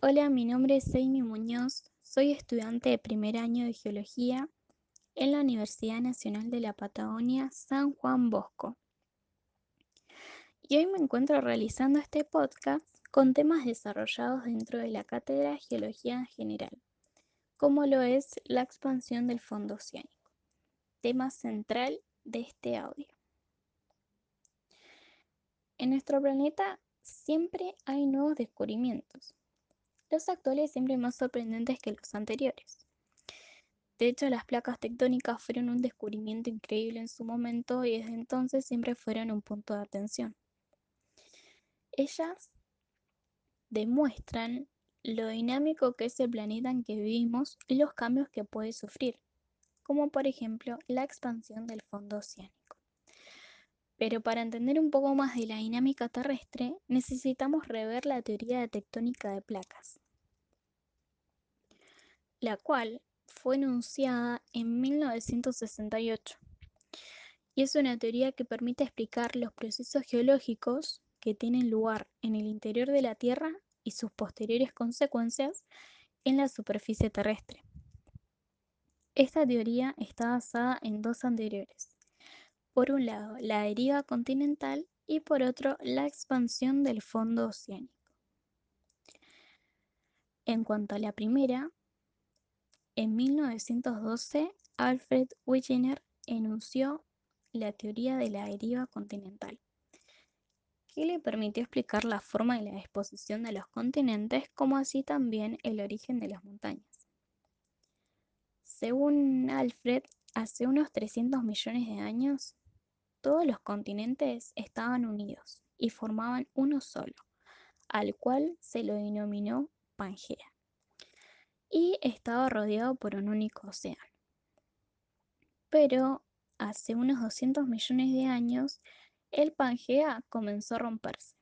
Hola, mi nombre es Amy Muñoz, soy estudiante de primer año de Geología en la Universidad Nacional de la Patagonia San Juan Bosco. Y hoy me encuentro realizando este podcast con temas desarrollados dentro de la cátedra de Geología General, como lo es la expansión del fondo oceánico, tema central de este audio. En nuestro planeta siempre hay nuevos descubrimientos, los actuales siempre más sorprendentes que los anteriores. De hecho, las placas tectónicas fueron un descubrimiento increíble en su momento y desde entonces siempre fueron un punto de atención. Ellas demuestran lo dinámico que es el planeta en que vivimos y los cambios que puede sufrir, como por ejemplo la expansión del fondo oceánico. Pero para entender un poco más de la dinámica terrestre, necesitamos rever la teoría de tectónica de placas, la cual fue enunciada en 1968 y es una teoría que permite explicar los procesos geológicos que tienen lugar en el interior de la Tierra y sus posteriores consecuencias en la superficie terrestre. Esta teoría está basada en dos anteriores. Por un lado, la deriva continental y por otro, la expansión del fondo oceánico. En cuanto a la primera, en 1912 Alfred Wegener enunció la teoría de la deriva continental, que le permitió explicar la forma y la disposición de los continentes, como así también el origen de las montañas. Según Alfred, hace unos 300 millones de años, todos los continentes estaban unidos y formaban uno solo, al cual se lo denominó Pangea, y estaba rodeado por un único océano. Pero hace unos 200 millones de años, el Pangea comenzó a romperse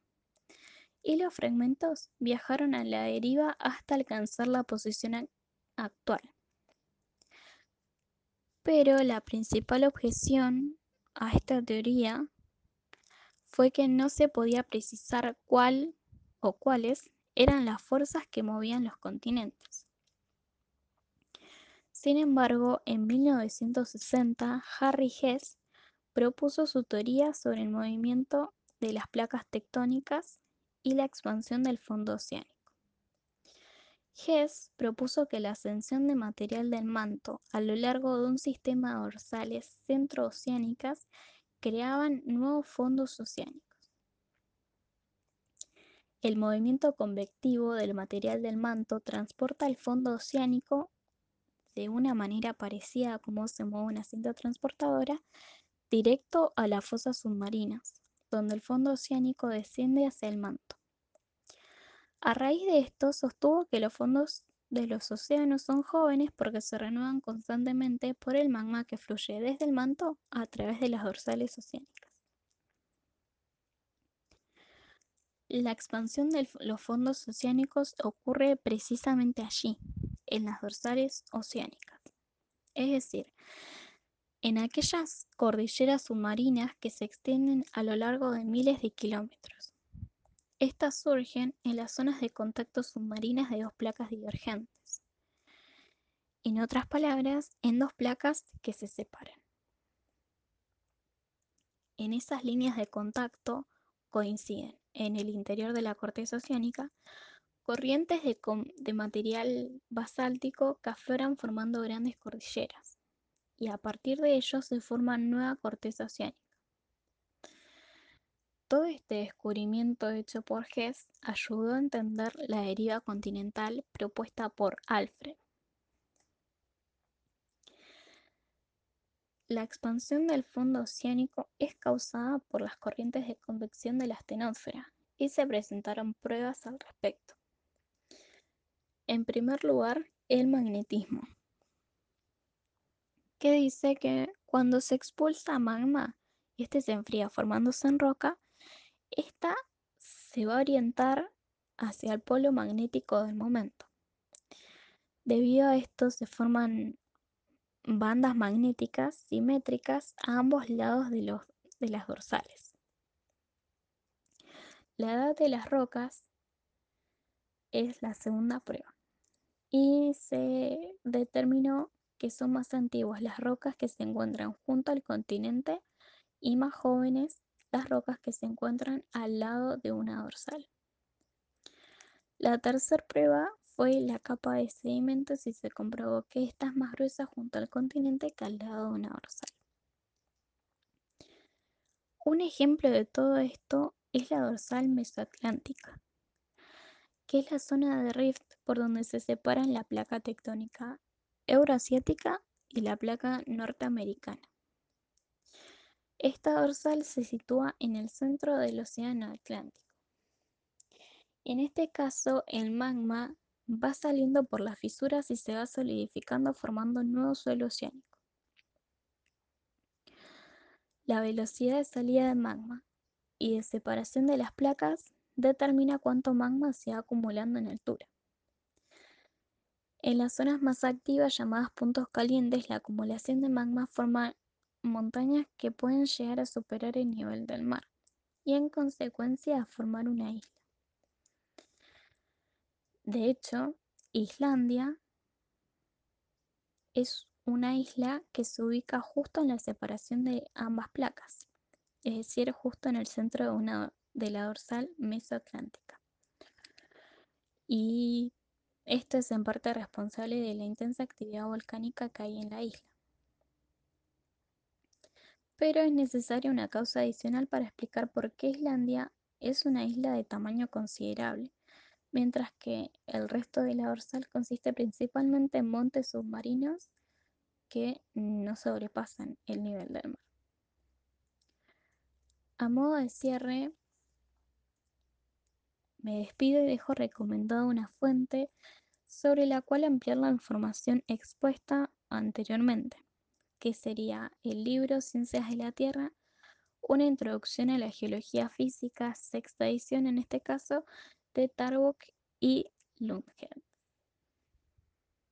y los fragmentos viajaron a la deriva hasta alcanzar la posición actual. Pero la principal objeción a esta teoría fue que no se podía precisar cuál o cuáles eran las fuerzas que movían los continentes. Sin embargo, en 1960, Harry Hess propuso su teoría sobre el movimiento de las placas tectónicas y la expansión del fondo oceánico. Hess propuso que la ascensión de material del manto a lo largo de un sistema de dorsales centrooceánicas creaban nuevos fondos oceánicos. El movimiento convectivo del material del manto transporta el fondo oceánico de una manera parecida a cómo se mueve una cinta transportadora directo a las fosas submarinas, donde el fondo oceánico desciende hacia el manto. A raíz de esto, sostuvo que los fondos de los océanos son jóvenes porque se renuevan constantemente por el magma que fluye desde el manto a través de las dorsales oceánicas. La expansión de los fondos oceánicos ocurre precisamente allí, en las dorsales oceánicas, es decir, en aquellas cordilleras submarinas que se extienden a lo largo de miles de kilómetros. Estas surgen en las zonas de contacto submarinas de dos placas divergentes. En otras palabras, en dos placas que se separan. En esas líneas de contacto coinciden en el interior de la corteza oceánica corrientes de, material basáltico que afloran formando grandes cordilleras, y a partir de ellos se forma nueva corteza oceánica. Todo este descubrimiento hecho por Hess ayudó a entender la deriva continental propuesta por Alfred. La expansión del fondo oceánico es causada por las corrientes de convección de la astenósfera y se presentaron pruebas al respecto. En primer lugar, el magnetismo, que dice que cuando se expulsa magma este se enfría formándose en roca, esta se va a orientar hacia el polo magnético del momento. Debido a esto se forman bandas magnéticas simétricas a ambos lados de, los, de las dorsales. La edad de las rocas es la segunda prueba. Y se determinó que son más antiguas las rocas que se encuentran junto al continente y más jóvenes las rocas que se encuentran al lado de una dorsal. La tercera prueba fue la capa de sedimentos y se comprobó que esta es más gruesa junto al continente que al lado de una dorsal. Un ejemplo de todo esto es la dorsal mesoatlántica, que es la zona de rift por donde se separan la placa tectónica euroasiática y la placa norteamericana. Esta dorsal se sitúa en el centro del Océano Atlántico. En este caso, el magma va saliendo por las fisuras y se va solidificando formando un nuevo suelo oceánico. La velocidad de salida de magma y de separación de las placas determina cuánto magma se va acumulando en altura. En las zonas más activas llamadas puntos calientes, la acumulación de magma forma montañas que pueden llegar a superar el nivel del mar y en consecuencia a formar una isla. De hecho, Islandia es una isla que se ubica justo en la separación de ambas placas, es decir, justo en el centro de, una, de la dorsal mesoatlántica. Y esto es en parte responsable de la intensa actividad volcánica que hay en la isla. Pero es necesaria una causa adicional para explicar por qué Islandia es una isla de tamaño considerable, mientras que el resto de la dorsal consiste principalmente en montes submarinos que no sobrepasan el nivel del mar. A modo de cierre, me despido y dejo recomendada una fuente sobre la cual ampliar la información expuesta anteriormente, que sería el libro Ciencias de la Tierra, una introducción a la geología física, sexta edición en este caso, de Tarbuk y Lundgren.